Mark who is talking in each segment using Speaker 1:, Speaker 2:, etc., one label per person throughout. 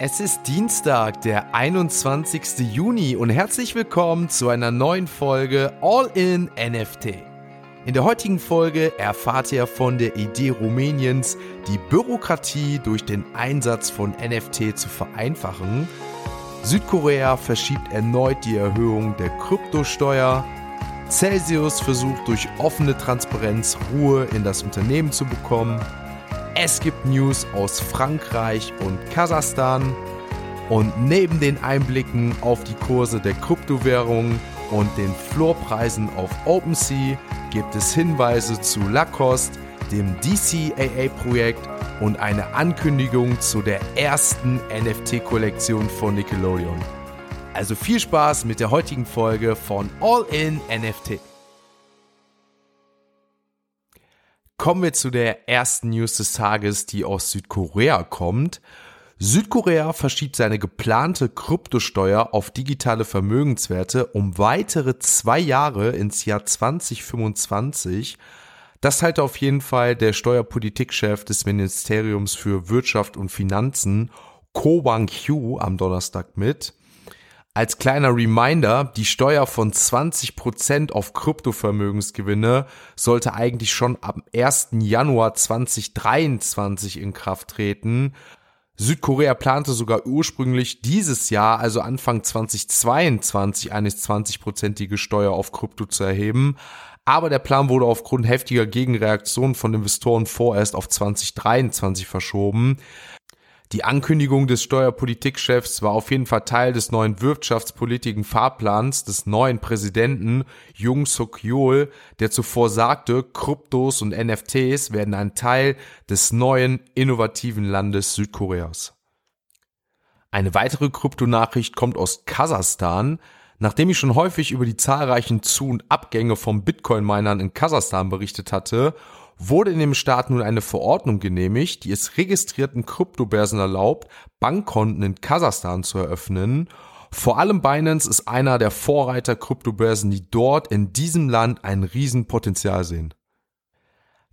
Speaker 1: Es ist Dienstag, der 21. Juni und herzlich willkommen zu einer neuen Folge All in NFT. In der heutigen Folge erfahrt ihr von der Idee Rumäniens, die Bürokratie durch den Einsatz von NFT zu vereinfachen. Südkorea verschiebt erneut die Erhöhung der Kryptosteuer. Celsius versucht durch offene Transparenz Ruhe in das Unternehmen zu bekommen. Es gibt News aus Frankreich und Kasachstan. Und neben den Einblicken auf die Kurse der Kryptowährungen und den Floorpreisen auf OpenSea gibt es Hinweise zu Lacoste, dem DCAA-Projekt und eine Ankündigung zu der ersten NFT-Kollektion von Nickelodeon. Also viel Spaß mit der heutigen Folge von All in NFT. Kommen wir zu der ersten News des Tages, die aus Südkorea kommt. Südkorea verschiebt seine geplante Kryptosteuer auf digitale Vermögenswerte um weitere zwei Jahre ins Jahr 2025. Das teilte auf jeden Fall der Steuerpolitikchef des Ministeriums für Wirtschaft und Finanzen, Ko Wang-hyu, am Donnerstag mit. Als kleiner Reminder, die Steuer von 20% auf Kryptovermögensgewinne sollte eigentlich schon am 1. Januar 2023 in Kraft treten. Südkorea plante sogar ursprünglich dieses Jahr, also Anfang 2022, eine 20-prozentige Steuer auf Krypto zu erheben. Aber der Plan wurde aufgrund heftiger Gegenreaktionen von Investoren vorerst auf 2023 verschoben. Die Ankündigung des Steuerpolitikchefs war auf jeden Fall Teil des neuen wirtschaftspolitischen Fahrplans des neuen Präsidenten Jung Suk Yeol, der zuvor sagte, Kryptos und NFTs werden ein Teil des neuen innovativen Landes Südkoreas. Eine weitere Kryptonachricht kommt aus Kasachstan. Nachdem ich schon häufig über die zahlreichen Zu- und Abgänge von Bitcoin-Minern in Kasachstan berichtet hatte wurde in dem Staat nun eine Verordnung genehmigt, die es registrierten Kryptobörsen erlaubt, Bankkonten in Kasachstan zu eröffnen. Vor allem Binance ist einer der Vorreiter Kryptobörsen, die dort in diesem Land ein Riesenpotenzial sehen.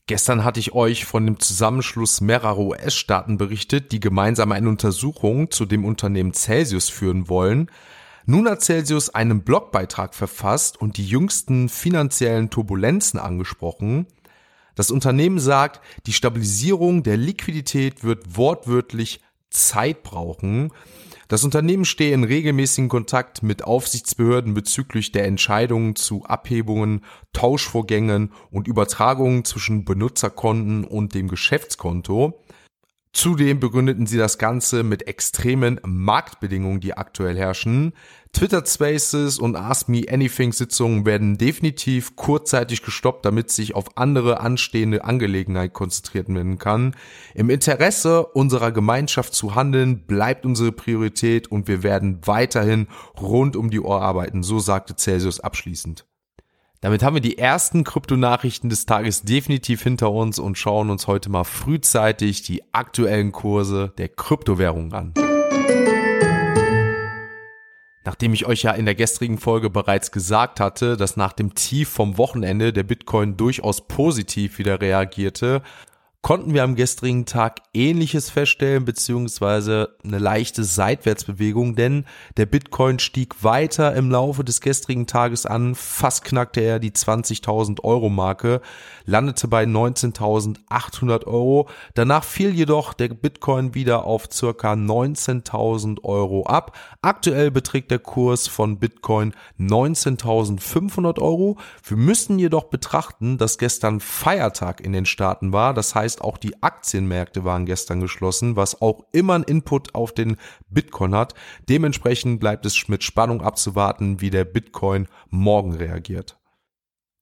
Speaker 1: Gestern hatte ich euch von dem Zusammenschluss mehrerer US-Staaten berichtet, die gemeinsam eine Untersuchung zu dem Unternehmen Celsius führen wollen. Nun hat Celsius einen Blogbeitrag verfasst und die jüngsten finanziellen Turbulenzen angesprochen. Das Unternehmen sagt, die Stabilisierung der Liquidität wird wortwörtlich Zeit brauchen. Das Unternehmen stehe in regelmäßigen Kontakt mit Aufsichtsbehörden bezüglich der Entscheidungen zu Abhebungen, Tauschvorgängen und Übertragungen zwischen Benutzerkonten und dem Geschäftskonto. Zudem begründeten sie das Ganze mit extremen Marktbedingungen, die aktuell herrschen. Twitter Spaces und Ask Me Anything Sitzungen werden definitiv kurzzeitig gestoppt, damit sich auf andere anstehende Angelegenheit konzentriert werden kann. Im Interesse unserer Gemeinschaft zu handeln bleibt unsere Priorität und wir werden weiterhin rund um die Uhr arbeiten, so sagte Celsius abschließend. Damit haben wir die ersten Kryptonachrichten des Tages definitiv hinter uns und schauen uns heute mal frühzeitig die aktuellen Kurse der Kryptowährungen an. Nachdem ich euch ja in der gestrigen Folge bereits gesagt hatte, dass nach dem Tief vom Wochenende der Bitcoin durchaus positiv wieder reagierte, konnten wir am gestrigen Tag ähnliches feststellen, beziehungsweise eine leichte Seitwärtsbewegung, denn der Bitcoin stieg weiter im Laufe des gestrigen Tages an, fast knackte er die 20.000 Euro Marke, landete bei 19.800 Euro. Danach fiel jedoch der Bitcoin wieder auf circa 19.000 Euro ab. Aktuell beträgt der Kurs von Bitcoin 19.500 Euro. Wir müssen jedoch betrachten, dass gestern Feiertag in den Staaten war, das heißt heißt, auch die Aktienmärkte waren gestern geschlossen, was auch immer ein Input auf den Bitcoin hat. Dementsprechend bleibt es mit Spannung abzuwarten, wie der Bitcoin morgen reagiert.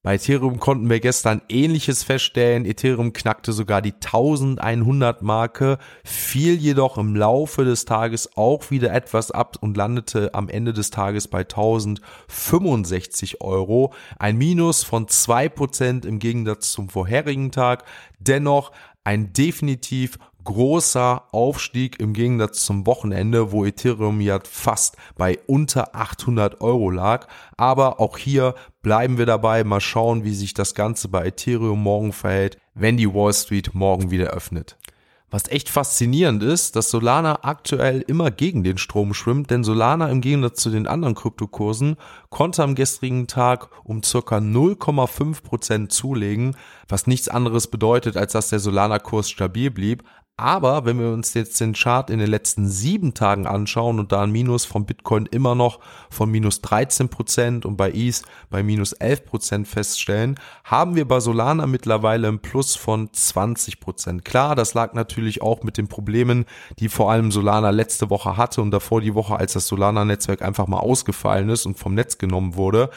Speaker 1: Bei Ethereum konnten wir gestern ähnliches feststellen. Ethereum knackte sogar die 1100 Marke, fiel jedoch im Laufe des Tages auch wieder etwas ab und landete am Ende des Tages bei 1065 Euro. Ein Minus von 2% im Gegensatz zum vorherigen Tag. Dennoch ein definitiv großer Aufstieg im Gegensatz zum Wochenende, wo Ethereum ja fast bei unter 800 Euro lag. Aber auch hier bleiben wir dabei. Mal schauen, wie sich das Ganze bei Ethereum morgen verhält, wenn die Wall Street morgen wieder öffnet. Was echt faszinierend ist, dass Solana aktuell immer gegen den Strom schwimmt, denn Solana im Gegensatz zu den anderen Kryptokursen konnte am gestrigen Tag um circa 0,5 Prozent zulegen, was nichts anderes bedeutet, als dass der Solana-Kurs stabil blieb, aber wenn wir uns jetzt den Chart in den letzten sieben Tagen anschauen und da ein Minus von Bitcoin immer noch von minus 13 Prozent und bei ETH bei minus 11 Prozent feststellen, haben wir bei Solana mittlerweile ein Plus von 20 Prozent. Klar, das lag natürlich auch mit den Problemen, die vor allem Solana letzte Woche hatte und davor die Woche, als das Solana-Netzwerk einfach mal ausgefallen ist und vom Netz genommen wurde.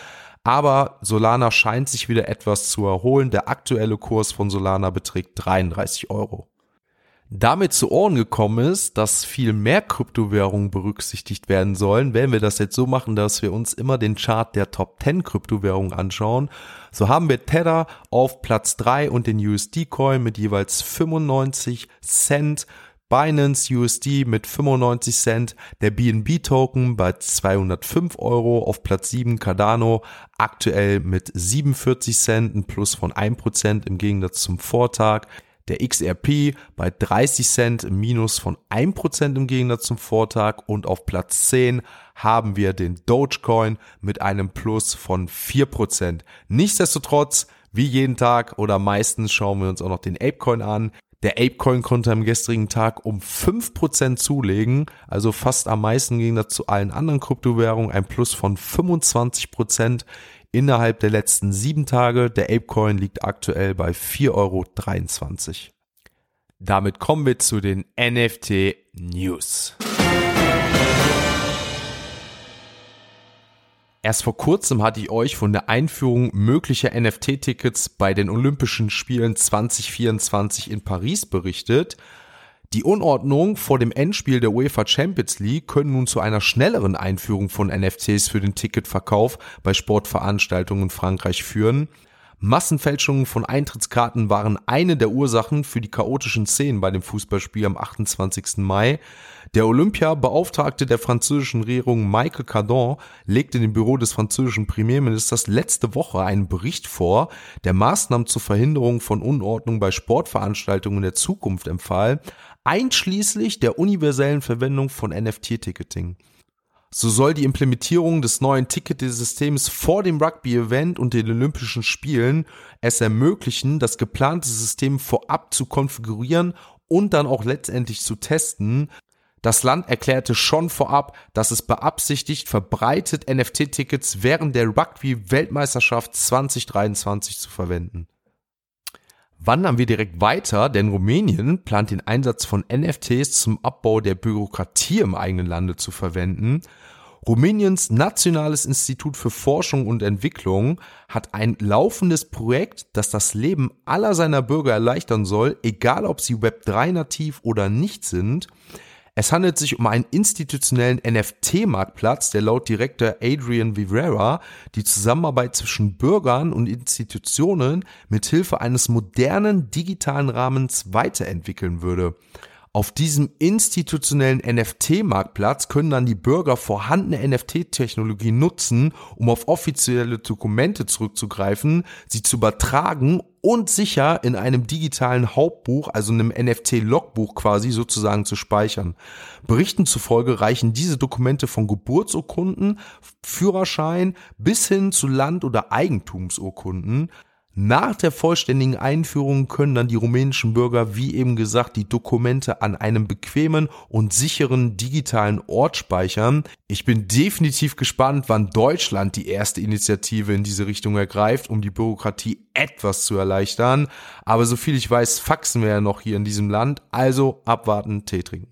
Speaker 1: Aber Solana scheint sich wieder etwas zu erholen. Der aktuelle Kurs von Solana beträgt 33 Euro damit zu Ohren gekommen ist, dass viel mehr Kryptowährungen berücksichtigt werden sollen, werden wir das jetzt so machen, dass wir uns immer den Chart der Top 10 Kryptowährungen anschauen. So haben wir Tether auf Platz 3 und den USD-Coin mit jeweils 95 Cent. Binance USD mit 95 Cent, der BNB Token bei 205 Euro auf Platz 7 Cardano aktuell mit 47 Cent, ein Plus von 1% im Gegensatz zum Vortag der XRP bei 30 Cent im Minus von 1% im Gegensatz zum Vortag und auf Platz 10 haben wir den Dogecoin mit einem Plus von 4%. Nichtsdestotrotz, wie jeden Tag oder meistens schauen wir uns auch noch den Apecoin an. Der Apecoin konnte am gestrigen Tag um 5% zulegen, also fast am meisten ging zu allen anderen Kryptowährungen, ein Plus von 25% innerhalb der letzten sieben Tage. Der Apecoin liegt aktuell bei 4,23 Euro. Damit kommen wir zu den NFT News. Erst vor kurzem hatte ich euch von der Einführung möglicher NFT-Tickets bei den Olympischen Spielen 2024 in Paris berichtet. Die Unordnung vor dem Endspiel der UEFA Champions League können nun zu einer schnelleren Einführung von NFTs für den Ticketverkauf bei Sportveranstaltungen in Frankreich führen. Massenfälschungen von Eintrittskarten waren eine der Ursachen für die chaotischen Szenen bei dem Fußballspiel am 28. Mai. Der Olympiabeauftragte der französischen Regierung Michael Cardon legte dem Büro des französischen Premierministers letzte Woche einen Bericht vor, der Maßnahmen zur Verhinderung von Unordnung bei Sportveranstaltungen der Zukunft empfahl, einschließlich der universellen Verwendung von NFT-Ticketing. So soll die Implementierung des neuen Ticketsystems vor dem Rugby-Event und den Olympischen Spielen es ermöglichen, das geplante System vorab zu konfigurieren und dann auch letztendlich zu testen. Das Land erklärte schon vorab, dass es beabsichtigt, verbreitet NFT-Tickets während der Rugby-Weltmeisterschaft 2023 zu verwenden. Wandern wir direkt weiter, denn Rumänien plant den Einsatz von NFTs zum Abbau der Bürokratie im eigenen Lande zu verwenden. Rumäniens Nationales Institut für Forschung und Entwicklung hat ein laufendes Projekt, das das Leben aller seiner Bürger erleichtern soll, egal ob sie Web3 nativ oder nicht sind. Es handelt sich um einen institutionellen NFT-Marktplatz, der laut Direktor Adrian Vivera die Zusammenarbeit zwischen Bürgern und Institutionen mit Hilfe eines modernen digitalen Rahmens weiterentwickeln würde. Auf diesem institutionellen NFT-Marktplatz können dann die Bürger vorhandene NFT-Technologie nutzen, um auf offizielle Dokumente zurückzugreifen, sie zu übertragen und sicher in einem digitalen Hauptbuch, also einem NFT-Logbuch quasi sozusagen zu speichern. Berichten zufolge reichen diese Dokumente von Geburtsurkunden, Führerschein bis hin zu Land- oder Eigentumsurkunden. Nach der vollständigen Einführung können dann die rumänischen Bürger, wie eben gesagt, die Dokumente an einem bequemen und sicheren digitalen Ort speichern. Ich bin definitiv gespannt, wann Deutschland die erste Initiative in diese Richtung ergreift, um die Bürokratie etwas zu erleichtern. Aber soviel ich weiß, faxen wir ja noch hier in diesem Land. Also abwarten, Tee trinken.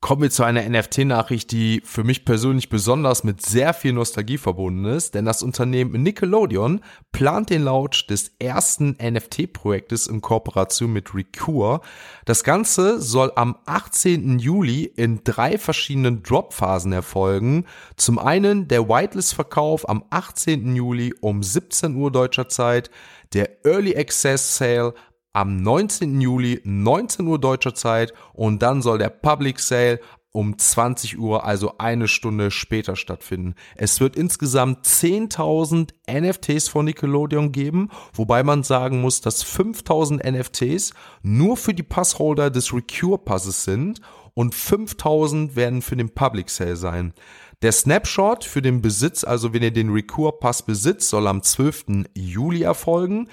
Speaker 1: Kommen wir zu einer NFT-Nachricht, die für mich persönlich besonders mit sehr viel Nostalgie verbunden ist, denn das Unternehmen Nickelodeon plant den Launch des ersten NFT-Projektes in Kooperation mit Recure. Das Ganze soll am 18. Juli in drei verschiedenen Drop-Phasen erfolgen. Zum einen der Whitelist-Verkauf am 18. Juli um 17 Uhr deutscher Zeit, der Early Access Sale am 19. Juli 19 Uhr deutscher Zeit und dann soll der Public Sale um 20 Uhr, also eine Stunde später stattfinden. Es wird insgesamt 10.000 NFTs von Nickelodeon geben, wobei man sagen muss, dass 5.000 NFTs nur für die Passholder des Recure Passes sind und 5.000 werden für den Public Sale sein. Der Snapshot für den Besitz, also wenn ihr den Recure Pass besitzt, soll am 12. Juli erfolgen.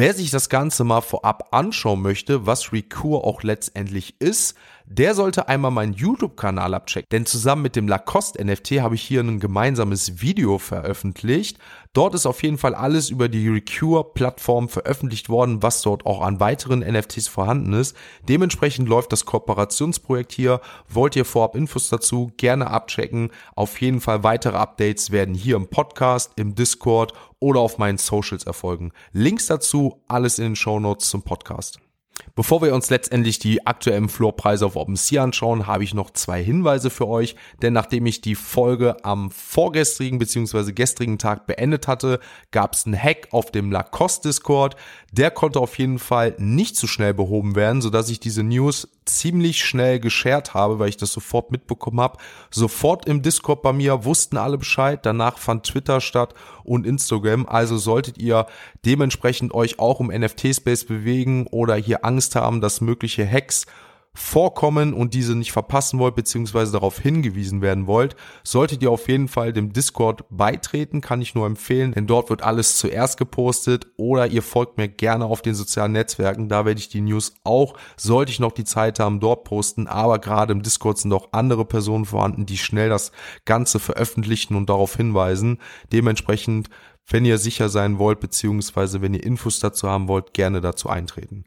Speaker 1: Wer sich das Ganze mal vorab anschauen möchte, was Recure auch letztendlich ist, der sollte einmal meinen YouTube-Kanal abchecken. Denn zusammen mit dem Lacoste NFT habe ich hier ein gemeinsames Video veröffentlicht. Dort ist auf jeden Fall alles über die Recure-Plattform veröffentlicht worden, was dort auch an weiteren NFTs vorhanden ist. Dementsprechend läuft das Kooperationsprojekt hier. Wollt ihr vorab Infos dazu? Gerne abchecken. Auf jeden Fall weitere Updates werden hier im Podcast, im Discord oder auf meinen Socials erfolgen. Links dazu alles in den Show Notes zum Podcast. Bevor wir uns letztendlich die aktuellen Floorpreise auf OpenSea anschauen, habe ich noch zwei Hinweise für euch, denn nachdem ich die Folge am vorgestrigen bzw. gestrigen Tag beendet hatte, gab es einen Hack auf dem Lacoste Discord. Der konnte auf jeden Fall nicht so schnell behoben werden, sodass ich diese News ziemlich schnell geshared habe, weil ich das sofort mitbekommen habe. Sofort im Discord bei mir wussten alle Bescheid. Danach fand Twitter statt und Instagram. Also solltet ihr dementsprechend euch auch im NFT-Space bewegen oder hier Angst haben, dass mögliche Hacks vorkommen und diese nicht verpassen wollt, beziehungsweise darauf hingewiesen werden wollt, solltet ihr auf jeden Fall dem Discord beitreten, kann ich nur empfehlen, denn dort wird alles zuerst gepostet oder ihr folgt mir gerne auf den sozialen Netzwerken, da werde ich die News auch, sollte ich noch die Zeit haben, dort posten, aber gerade im Discord sind auch andere Personen vorhanden, die schnell das Ganze veröffentlichen und darauf hinweisen. Dementsprechend wenn ihr sicher sein wollt, beziehungsweise wenn ihr Infos dazu haben wollt, gerne dazu eintreten.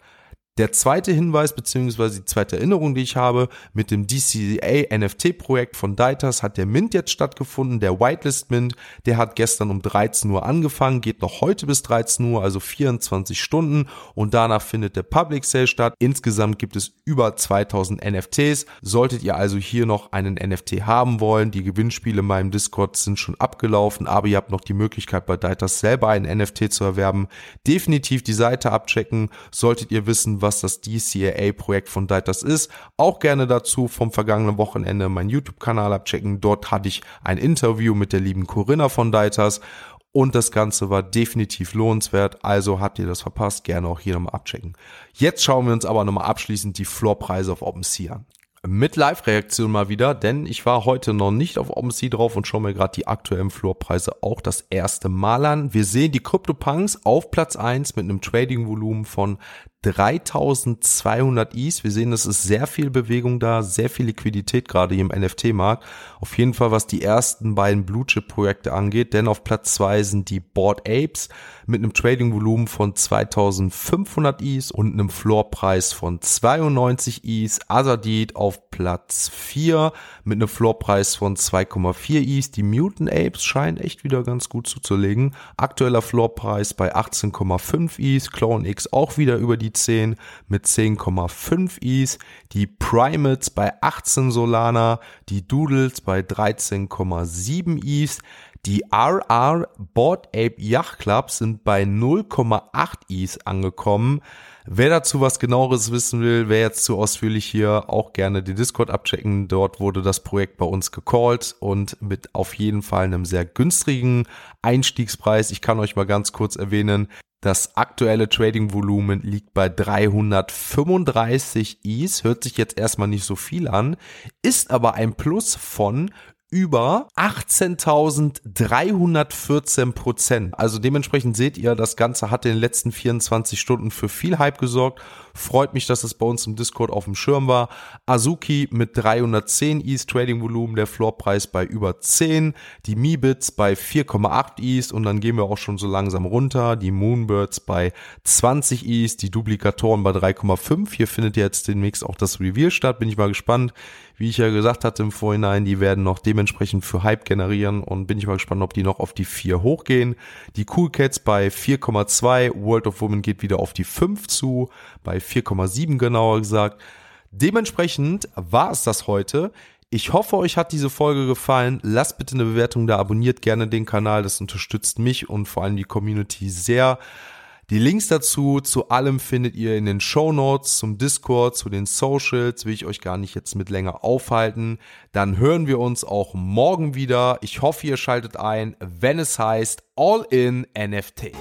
Speaker 1: Der zweite Hinweis beziehungsweise die zweite Erinnerung, die ich habe, mit dem DCA NFT-Projekt von Deitas hat der Mint jetzt stattgefunden, der Whitelist Mint, der hat gestern um 13 Uhr angefangen, geht noch heute bis 13 Uhr, also 24 Stunden und danach findet der Public Sale statt. Insgesamt gibt es über 2000 NFTs. Solltet ihr also hier noch einen NFT haben wollen, die Gewinnspiele in meinem Discord sind schon abgelaufen, aber ihr habt noch die Möglichkeit bei Deitas selber einen NFT zu erwerben. Definitiv die Seite abchecken, solltet ihr wissen, was das DCAA-Projekt von Deitas ist. Auch gerne dazu vom vergangenen Wochenende meinen YouTube-Kanal abchecken. Dort hatte ich ein Interview mit der lieben Corinna von Deitas und das Ganze war definitiv lohnenswert. Also habt ihr das verpasst, gerne auch hier nochmal abchecken. Jetzt schauen wir uns aber nochmal abschließend die Floorpreise auf OpenSea an mit Live-Reaktion mal wieder, denn ich war heute noch nicht auf OpenSea drauf und schaue mir gerade die aktuellen Floorpreise auch das erste Mal an. Wir sehen die CryptoPunks auf Platz eins mit einem Trading-Volumen von 3200 Is. Wir sehen, es ist sehr viel Bewegung da, sehr viel Liquidität gerade hier im NFT-Markt. Auf jeden Fall, was die ersten beiden Blue Chip Projekte angeht, denn auf Platz zwei sind die Board Apes mit einem Trading-Volumen von 2500 Is und einem Floorpreis von 92 Is. Azadid auf Platz vier mit einem Floorpreis von 2,4 Is. Die Mutant Apes scheinen echt wieder ganz gut zuzulegen. Aktueller Floorpreis bei 18,5 Is. Clone X auch wieder über die 10 mit 10,5 Is. Die Primates bei 18 Solana. Die Doodles bei 13,7 Is. Die RR Board Ape Yacht Club sind bei 0,8 Is angekommen. Wer dazu was genaueres wissen will, wer jetzt zu ausführlich hier, auch gerne den Discord abchecken. Dort wurde das Projekt bei uns gecallt und mit auf jeden Fall einem sehr günstigen Einstiegspreis. Ich kann euch mal ganz kurz erwähnen, das aktuelle Trading-Volumen liegt bei 335 Is, hört sich jetzt erstmal nicht so viel an, ist aber ein Plus von über 18.314 Prozent. Also dementsprechend seht ihr, das Ganze hat in den letzten 24 Stunden für viel Hype gesorgt. Freut mich, dass es bei uns im Discord auf dem Schirm war. Azuki mit 310 East Trading Volumen, der Floorpreis bei über 10. Die Meebits bei 4,8 East und dann gehen wir auch schon so langsam runter. Die Moonbirds bei 20 East, die Duplikatoren bei 3,5. Hier findet jetzt demnächst auch das Reveal statt. Bin ich mal gespannt, wie ich ja gesagt hatte im Vorhinein, die werden noch dementsprechend für Hype generieren und bin ich mal gespannt, ob die noch auf die 4 hochgehen. Die Cool Cats bei 4,2, World of Women geht wieder auf die 5 zu, bei 4,7 genauer gesagt. Dementsprechend war es das heute. Ich hoffe, euch hat diese Folge gefallen. Lasst bitte eine Bewertung da, abonniert gerne den Kanal, das unterstützt mich und vor allem die Community sehr. Die Links dazu, zu allem findet ihr in den Show Notes, zum Discord, zu den Socials, will ich euch gar nicht jetzt mit länger aufhalten. Dann hören wir uns auch morgen wieder. Ich hoffe, ihr schaltet ein, wenn es heißt All in NFT.